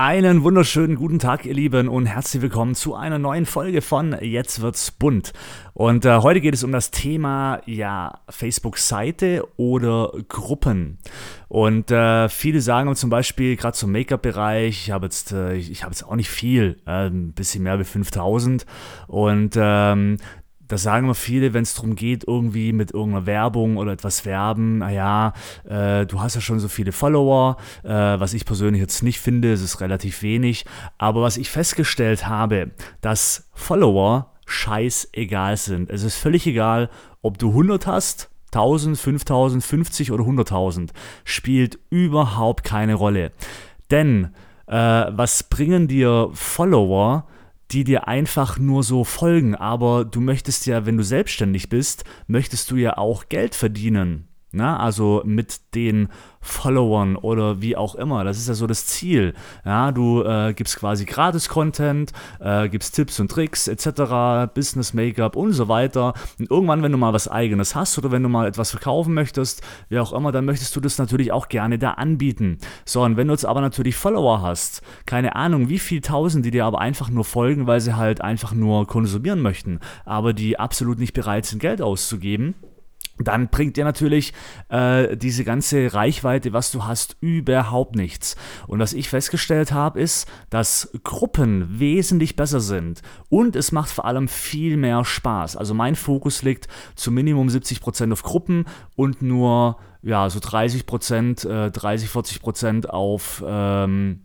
Einen wunderschönen guten Tag, ihr Lieben, und herzlich willkommen zu einer neuen Folge von Jetzt wird's bunt. Und äh, heute geht es um das Thema ja Facebook-Seite oder Gruppen. Und äh, viele sagen zum Beispiel gerade zum Make-up-Bereich, ich habe jetzt, äh, ich jetzt auch nicht viel, äh, ein bisschen mehr wie 5000. Und ähm, das sagen immer viele, wenn es darum geht, irgendwie mit irgendeiner Werbung oder etwas werben, naja, äh, du hast ja schon so viele Follower, äh, was ich persönlich jetzt nicht finde, es ist relativ wenig, aber was ich festgestellt habe, dass Follower scheißegal sind. Es ist völlig egal, ob du 100 hast, 1000, 5000, 50 oder 100.000, spielt überhaupt keine Rolle. Denn äh, was bringen dir Follower, die dir einfach nur so folgen, aber du möchtest ja, wenn du selbstständig bist, möchtest du ja auch Geld verdienen. Na, also mit den Followern oder wie auch immer. Das ist ja so das Ziel. Ja, du äh, gibst quasi Gratis-Content, äh, gibst Tipps und Tricks etc., Business Make-up und so weiter. Und irgendwann, wenn du mal was Eigenes hast oder wenn du mal etwas verkaufen möchtest, wie auch immer, dann möchtest du das natürlich auch gerne da anbieten. So, und wenn du jetzt aber natürlich Follower hast, keine Ahnung, wie viel tausend, die dir aber einfach nur folgen, weil sie halt einfach nur konsumieren möchten, aber die absolut nicht bereit sind, Geld auszugeben, dann bringt dir natürlich äh, diese ganze Reichweite, was du hast, überhaupt nichts. Und was ich festgestellt habe, ist, dass Gruppen wesentlich besser sind und es macht vor allem viel mehr Spaß. Also mein Fokus liegt zu Minimum 70% auf Gruppen und nur ja so 30%, äh, 30, 40% auf ähm,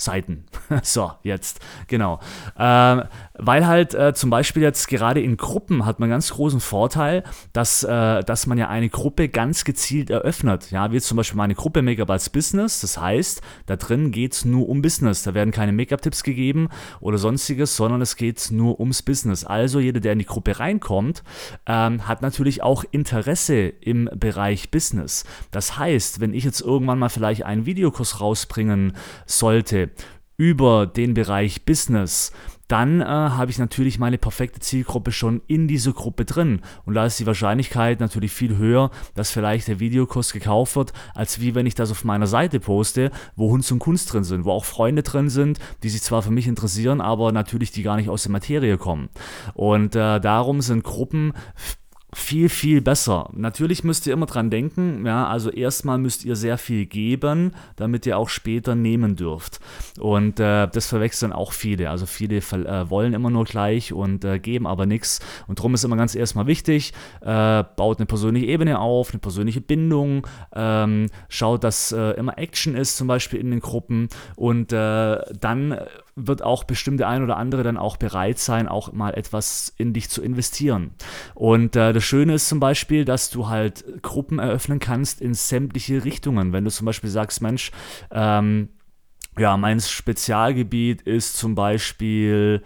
Seiten. so, jetzt, genau. Ähm, weil halt äh, zum Beispiel jetzt gerade in Gruppen hat man ganz großen Vorteil, dass, äh, dass man ja eine Gruppe ganz gezielt eröffnet. Ja, wie zum Beispiel meine Gruppe Make-up als Business. Das heißt, da drin geht es nur um Business. Da werden keine Make-up-Tipps gegeben oder sonstiges, sondern es geht nur ums Business. Also jeder, der in die Gruppe reinkommt, ähm, hat natürlich auch Interesse im Bereich Business. Das heißt, wenn ich jetzt irgendwann mal vielleicht einen Videokurs rausbringen sollte, über den Bereich Business, dann äh, habe ich natürlich meine perfekte Zielgruppe schon in dieser Gruppe drin. Und da ist die Wahrscheinlichkeit natürlich viel höher, dass vielleicht der Videokurs gekauft wird, als wie wenn ich das auf meiner Seite poste, wo Hund und Kunst drin sind, wo auch Freunde drin sind, die sich zwar für mich interessieren, aber natürlich die gar nicht aus der Materie kommen. Und äh, darum sind Gruppen viel, viel besser. Natürlich müsst ihr immer dran denken, ja, also erstmal müsst ihr sehr viel geben, damit ihr auch später nehmen dürft. Und äh, das verwechseln auch viele. Also viele äh, wollen immer nur gleich und äh, geben aber nichts. Und darum ist immer ganz erstmal wichtig, äh, baut eine persönliche Ebene auf, eine persönliche Bindung, ähm, schaut, dass äh, immer Action ist, zum Beispiel in den Gruppen und äh, dann wird auch bestimmt der ein oder andere dann auch bereit sein, auch mal etwas in dich zu investieren. Und äh, das Schöne ist zum Beispiel, dass du halt Gruppen eröffnen kannst in sämtliche Richtungen. Wenn du zum Beispiel sagst, Mensch, ähm, ja, mein Spezialgebiet ist zum Beispiel,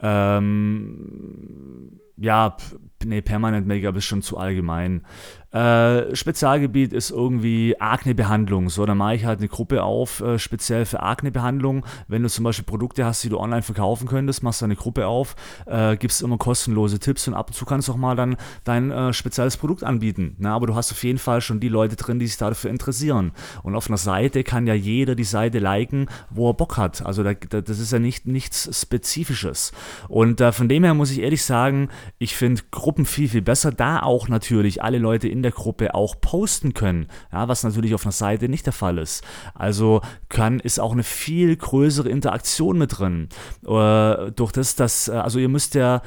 ähm, ja, nee, Permanent Make-up ist schon zu allgemein. Äh, Spezialgebiet ist irgendwie Akne-Behandlung. So, dann mache ich halt eine Gruppe auf, äh, speziell für Akne-Behandlung. Wenn du zum Beispiel Produkte hast, die du online verkaufen könntest, machst du eine Gruppe auf, äh, gibst immer kostenlose Tipps und ab und zu kannst du auch mal dann dein äh, spezielles Produkt anbieten. Na, aber du hast auf jeden Fall schon die Leute drin, die sich dafür interessieren. Und auf einer Seite kann ja jeder die Seite liken, wo er Bock hat. Also da, da, das ist ja nicht nichts Spezifisches. Und äh, von dem her muss ich ehrlich sagen, ich finde Gruppen viel, viel besser, da auch natürlich alle Leute in der Gruppe auch posten können, ja, was natürlich auf einer Seite nicht der Fall ist. Also kann, ist auch eine viel größere Interaktion mit drin. Äh, durch das, dass, äh, also ihr müsst ja,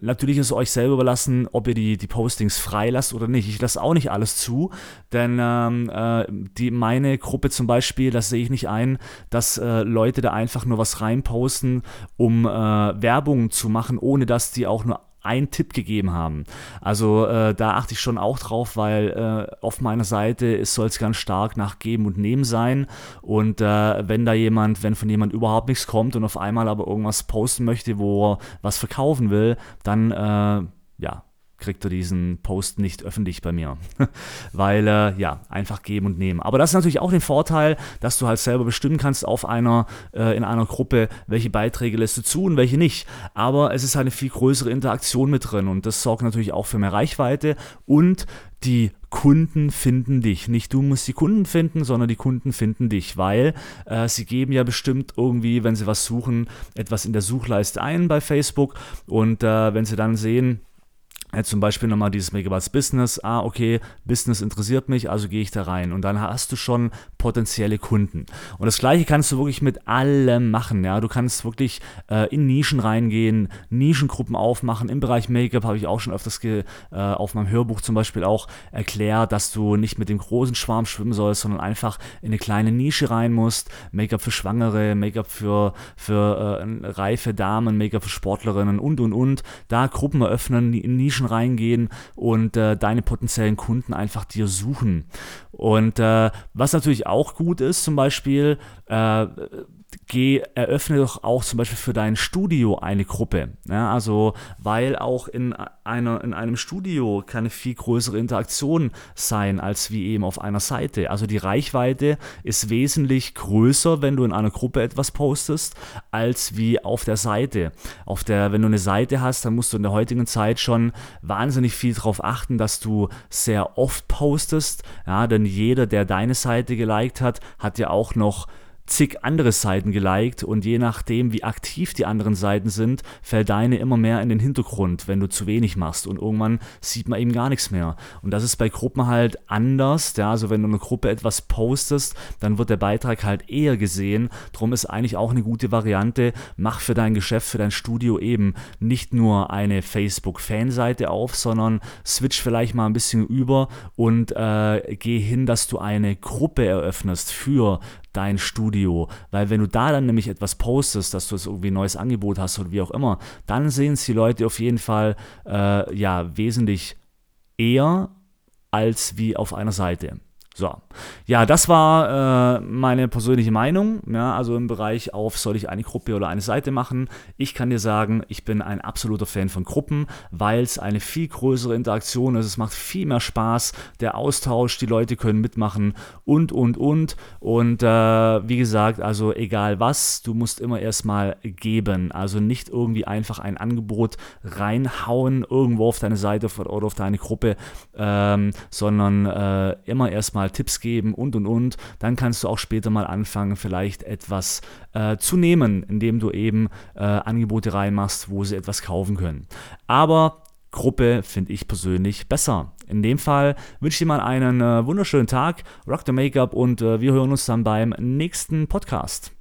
natürlich ist es euch selber überlassen, ob ihr die, die Postings freilasst oder nicht. Ich lasse auch nicht alles zu, denn ähm, äh, die, meine Gruppe zum Beispiel, das sehe ich nicht ein, dass äh, Leute da einfach nur was reinposten, um Werbung zu machen, ohne dass die auch nur einen Tipp gegeben haben. Also äh, da achte ich schon auch drauf, weil äh, auf meiner Seite soll es ganz stark nach Geben und Nehmen sein. Und äh, wenn da jemand, wenn von jemand überhaupt nichts kommt und auf einmal aber irgendwas posten möchte, wo er was verkaufen will, dann äh, ja, kriegt er diesen Post nicht öffentlich bei mir. Weil, äh, ja, einfach geben und nehmen. Aber das ist natürlich auch den Vorteil, dass du halt selber bestimmen kannst auf einer, äh, in einer Gruppe, welche Beiträge lässt du zu und welche nicht. Aber es ist halt eine viel größere Interaktion mit drin und das sorgt natürlich auch für mehr Reichweite und die Kunden finden dich. Nicht du musst die Kunden finden, sondern die Kunden finden dich, weil äh, sie geben ja bestimmt irgendwie, wenn sie was suchen, etwas in der Suchleiste ein bei Facebook und äh, wenn sie dann sehen, Jetzt zum Beispiel nochmal dieses Megabytes Business. Ah, okay, Business interessiert mich, also gehe ich da rein. Und dann hast du schon potenzielle Kunden. Und das gleiche kannst du wirklich mit allem machen. Ja, du kannst wirklich äh, in Nischen reingehen, Nischengruppen aufmachen. Im Bereich Make-up habe ich auch schon öfters äh, auf meinem Hörbuch zum Beispiel auch erklärt, dass du nicht mit dem großen Schwarm schwimmen sollst, sondern einfach in eine kleine Nische rein musst. Make-up für Schwangere, Make-up für, für äh, reife Damen, Make-up für Sportlerinnen und und und. Da Gruppen eröffnen, in Nischen Nischen reingehen und äh, deine potenziellen Kunden einfach dir suchen. Und äh, was natürlich auch gut ist, zum Beispiel, äh, geh, eröffne doch auch zum Beispiel für dein Studio eine Gruppe. Ja, also, weil auch in, einer, in einem Studio kann eine viel größere Interaktion sein, als wie eben auf einer Seite. Also die Reichweite ist wesentlich größer, wenn du in einer Gruppe etwas postest, als wie auf der Seite. Auf der, wenn du eine Seite hast, dann musst du in der heutigen Zeit schon wahnsinnig viel darauf achten, dass du sehr oft postest. Ja, denn jeder, der deine Seite geliked hat, hat ja auch noch zig andere Seiten geliked und je nachdem, wie aktiv die anderen Seiten sind, fällt deine immer mehr in den Hintergrund, wenn du zu wenig machst und irgendwann sieht man eben gar nichts mehr. Und das ist bei Gruppen halt anders, ja, also wenn du eine Gruppe etwas postest, dann wird der Beitrag halt eher gesehen. Drum ist eigentlich auch eine gute Variante, mach für dein Geschäft, für dein Studio eben nicht nur eine Facebook-Fanseite auf, sondern switch vielleicht mal ein bisschen über und äh, geh hin, dass du eine Gruppe eröffnest für dein Studio. Weil wenn du da dann nämlich etwas postest, dass du es irgendwie ein neues Angebot hast oder wie auch immer, dann sehen es die Leute auf jeden Fall äh, ja wesentlich eher als wie auf einer Seite. So, ja, das war äh, meine persönliche Meinung. Ja, also im Bereich auf, soll ich eine Gruppe oder eine Seite machen? Ich kann dir sagen, ich bin ein absoluter Fan von Gruppen, weil es eine viel größere Interaktion ist. Es macht viel mehr Spaß, der Austausch, die Leute können mitmachen und, und, und. Und äh, wie gesagt, also egal was, du musst immer erstmal geben. Also nicht irgendwie einfach ein Angebot reinhauen irgendwo auf deine Seite oder auf deine Gruppe, ähm, sondern äh, immer erstmal mal Tipps geben und und und. Dann kannst du auch später mal anfangen, vielleicht etwas äh, zu nehmen, indem du eben äh, Angebote reinmachst, wo sie etwas kaufen können. Aber Gruppe finde ich persönlich besser. In dem Fall wünsche ich dir mal einen äh, wunderschönen Tag, rock the Make-up und äh, wir hören uns dann beim nächsten Podcast.